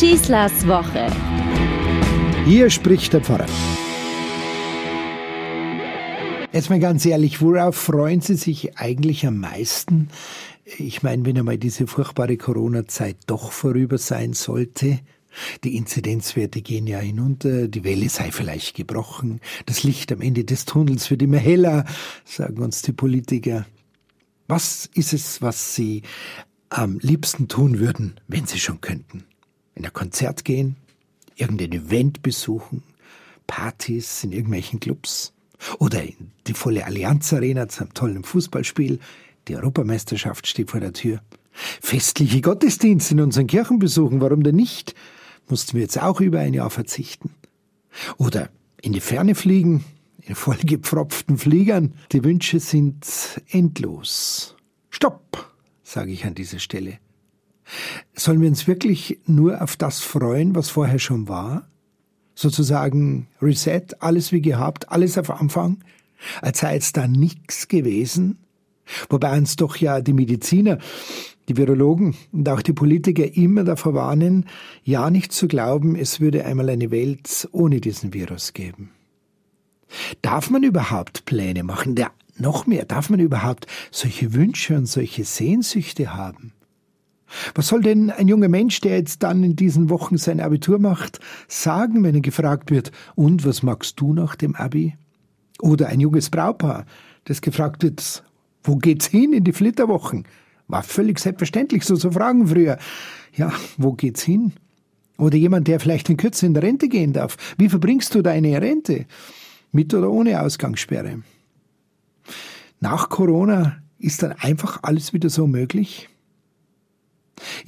Schießlers Woche. Hier spricht der Pfarrer. Jetzt mal ganz ehrlich, worauf freuen Sie sich eigentlich am meisten? Ich meine, wenn einmal diese furchtbare Corona-Zeit doch vorüber sein sollte, die Inzidenzwerte gehen ja hinunter, die Welle sei vielleicht gebrochen, das Licht am Ende des Tunnels wird immer heller, sagen uns die Politiker. Was ist es, was Sie am liebsten tun würden, wenn Sie schon könnten? In ein Konzert gehen, irgendein Event besuchen, Partys in irgendwelchen Clubs oder in die volle Allianz Arena zu einem tollen Fußballspiel. Die Europameisterschaft steht vor der Tür. Festliche Gottesdienste in unseren Kirchen besuchen, warum denn nicht? Mussten wir jetzt auch über ein Jahr verzichten. Oder in die Ferne fliegen, in vollgepfropften Fliegern. Die Wünsche sind endlos. Stopp, sage ich an dieser Stelle. Sollen wir uns wirklich nur auf das freuen, was vorher schon war? Sozusagen Reset, alles wie gehabt, alles auf Anfang, als sei jetzt da nichts gewesen? Wobei uns doch ja die Mediziner, die Virologen und auch die Politiker immer davor warnen, ja nicht zu glauben, es würde einmal eine Welt ohne diesen Virus geben. Darf man überhaupt Pläne machen? Ja, noch mehr, darf man überhaupt solche Wünsche und solche Sehnsüchte haben? Was soll denn ein junger Mensch, der jetzt dann in diesen Wochen sein Abitur macht, sagen, wenn er gefragt wird, und was magst du nach dem Abi? Oder ein junges Braupaar, das gefragt wird, wo geht's hin in die Flitterwochen? War völlig selbstverständlich, so zu fragen früher. Ja, wo geht's hin? Oder jemand, der vielleicht in Kürze in Rente gehen darf. Wie verbringst du deine Rente? Mit oder ohne Ausgangssperre? Nach Corona ist dann einfach alles wieder so möglich?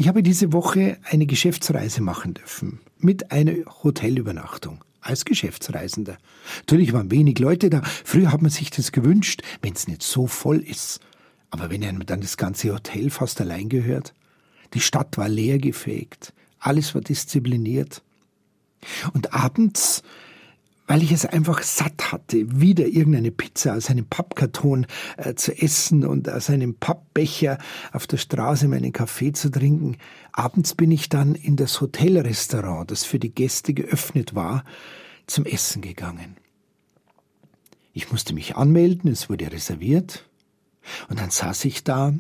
Ich habe diese Woche eine Geschäftsreise machen dürfen. Mit einer Hotelübernachtung. Als Geschäftsreisender. Natürlich waren wenig Leute da. Früher hat man sich das gewünscht, wenn es nicht so voll ist. Aber wenn einem dann das ganze Hotel fast allein gehört. Die Stadt war leer gefegt. Alles war diszipliniert. Und abends weil ich es einfach satt hatte, wieder irgendeine Pizza aus einem Pappkarton äh, zu essen und aus einem Pappbecher auf der Straße meinen Kaffee zu trinken. Abends bin ich dann in das Hotelrestaurant, das für die Gäste geöffnet war, zum Essen gegangen. Ich musste mich anmelden, es wurde reserviert, und dann saß ich da.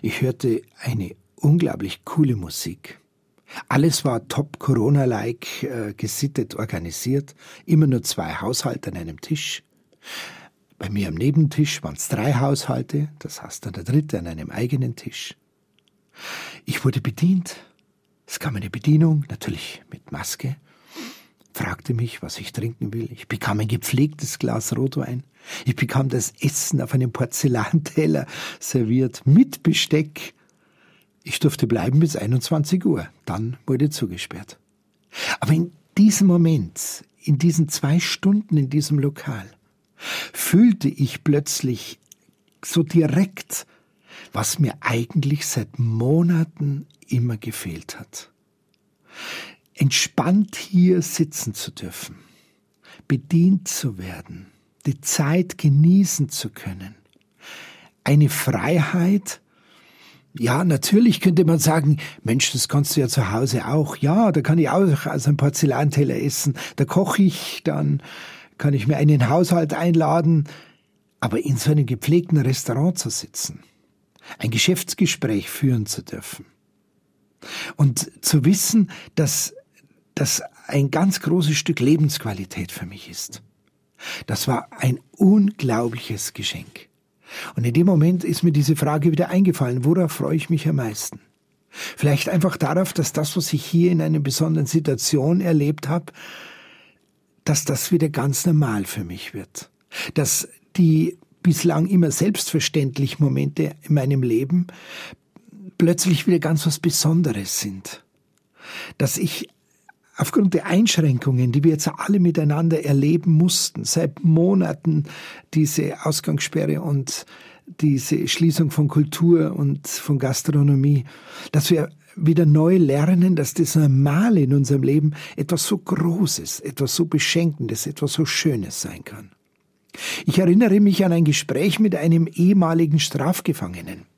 Ich hörte eine unglaublich coole Musik. Alles war top Corona-like äh, gesittet, organisiert. Immer nur zwei Haushalte an einem Tisch. Bei mir am Nebentisch waren es drei Haushalte, das heißt dann der dritte an einem eigenen Tisch. Ich wurde bedient. Es kam eine Bedienung, natürlich mit Maske, fragte mich, was ich trinken will. Ich bekam ein gepflegtes Glas Rotwein. Ich bekam das Essen auf einem Porzellanteller serviert mit Besteck ich durfte bleiben bis 21 Uhr. Dann wurde zugesperrt. Aber in diesem Moment, in diesen zwei Stunden in diesem Lokal, fühlte ich plötzlich so direkt, was mir eigentlich seit Monaten immer gefehlt hat. Entspannt hier sitzen zu dürfen, bedient zu werden, die Zeit genießen zu können. Eine Freiheit, ja, natürlich könnte man sagen, Mensch, das kannst du ja zu Hause auch. Ja, da kann ich auch aus einem Porzellanteller essen. Da koche ich, dann kann ich mir einen Haushalt einladen. Aber in so einem gepflegten Restaurant zu sitzen, ein Geschäftsgespräch führen zu dürfen und zu wissen, dass das ein ganz großes Stück Lebensqualität für mich ist. Das war ein unglaubliches Geschenk. Und in dem Moment ist mir diese Frage wieder eingefallen, worauf freue ich mich am meisten? Vielleicht einfach darauf, dass das, was ich hier in einer besonderen Situation erlebt habe, dass das wieder ganz normal für mich wird. Dass die bislang immer selbstverständlich Momente in meinem Leben plötzlich wieder ganz was Besonderes sind. Dass ich aufgrund der Einschränkungen, die wir jetzt alle miteinander erleben mussten, seit Monaten diese Ausgangssperre und diese Schließung von Kultur und von Gastronomie, dass wir wieder neu lernen, dass das Normale in unserem Leben etwas so Großes, etwas so Beschenkendes, etwas so Schönes sein kann. Ich erinnere mich an ein Gespräch mit einem ehemaligen Strafgefangenen.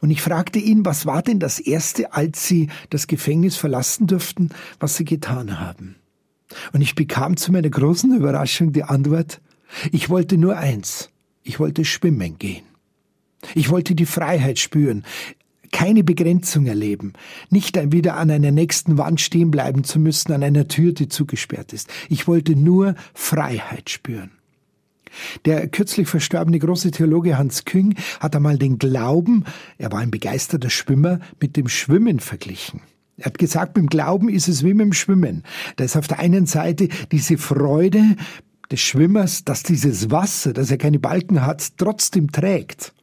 Und ich fragte ihn, was war denn das Erste, als Sie das Gefängnis verlassen durften, was Sie getan haben? Und ich bekam zu meiner großen Überraschung die Antwort, ich wollte nur eins, ich wollte schwimmen gehen. Ich wollte die Freiheit spüren, keine Begrenzung erleben, nicht wieder an einer nächsten Wand stehen bleiben zu müssen, an einer Tür, die zugesperrt ist. Ich wollte nur Freiheit spüren. Der kürzlich verstorbene große Theologe Hans Küng hat einmal den Glauben, er war ein begeisterter Schwimmer, mit dem Schwimmen verglichen. Er hat gesagt, beim Glauben ist es wie mit dem Schwimmen. Da ist auf der einen Seite diese Freude des Schwimmers, dass dieses Wasser, das er keine Balken hat, trotzdem trägt.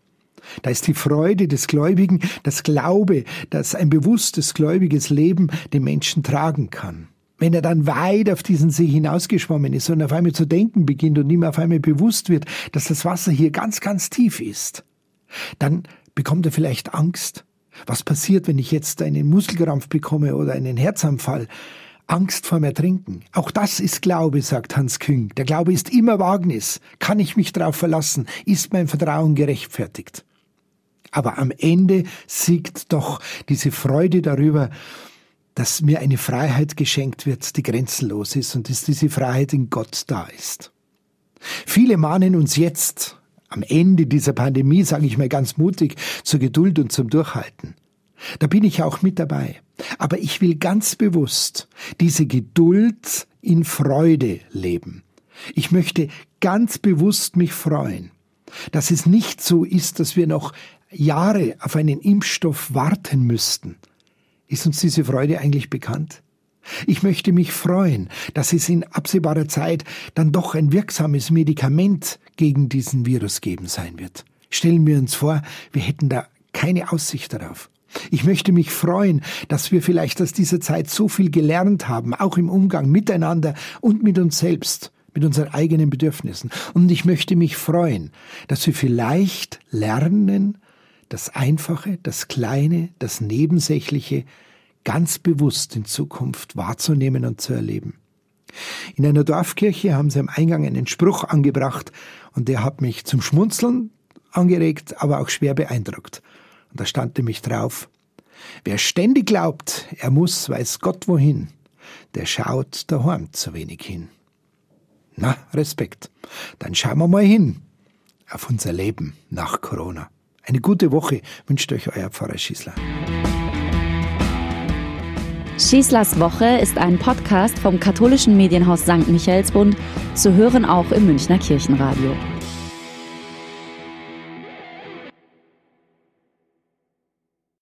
Da ist die Freude des Gläubigen, das Glaube, dass ein bewusstes gläubiges Leben den Menschen tragen kann. Wenn er dann weit auf diesen See hinausgeschwommen ist und auf einmal zu denken beginnt und ihm auf einmal bewusst wird, dass das Wasser hier ganz, ganz tief ist, dann bekommt er vielleicht Angst. Was passiert, wenn ich jetzt einen Muskelkrampf bekomme oder einen Herzanfall? Angst vorm Ertrinken. Auch das ist Glaube, sagt Hans Küng. Der Glaube ist immer Wagnis. Kann ich mich darauf verlassen? Ist mein Vertrauen gerechtfertigt? Aber am Ende siegt doch diese Freude darüber, dass mir eine Freiheit geschenkt wird, die grenzenlos ist und dass diese Freiheit in Gott da ist. Viele mahnen uns jetzt, am Ende dieser Pandemie, sage ich mal ganz mutig, zur Geduld und zum Durchhalten. Da bin ich auch mit dabei. Aber ich will ganz bewusst diese Geduld in Freude leben. Ich möchte ganz bewusst mich freuen, dass es nicht so ist, dass wir noch Jahre auf einen Impfstoff warten müssten, ist uns diese Freude eigentlich bekannt? Ich möchte mich freuen, dass es in absehbarer Zeit dann doch ein wirksames Medikament gegen diesen Virus geben sein wird. Stellen wir uns vor, wir hätten da keine Aussicht darauf. Ich möchte mich freuen, dass wir vielleicht aus dieser Zeit so viel gelernt haben, auch im Umgang miteinander und mit uns selbst, mit unseren eigenen Bedürfnissen. Und ich möchte mich freuen, dass wir vielleicht lernen, das Einfache, das Kleine, das Nebensächliche ganz bewusst in Zukunft wahrzunehmen und zu erleben. In einer Dorfkirche haben sie am Eingang einen Spruch angebracht und der hat mich zum Schmunzeln angeregt, aber auch schwer beeindruckt. Und da stand nämlich drauf, wer ständig glaubt, er muss, weiß Gott wohin, der schaut daheim zu wenig hin. Na, Respekt. Dann schauen wir mal hin auf unser Leben nach Corona. Eine gute Woche wünscht euch euer Pfarrer Schießler. Schießlers Woche ist ein Podcast vom katholischen Medienhaus St. Michaelsbund, zu hören auch im Münchner Kirchenradio.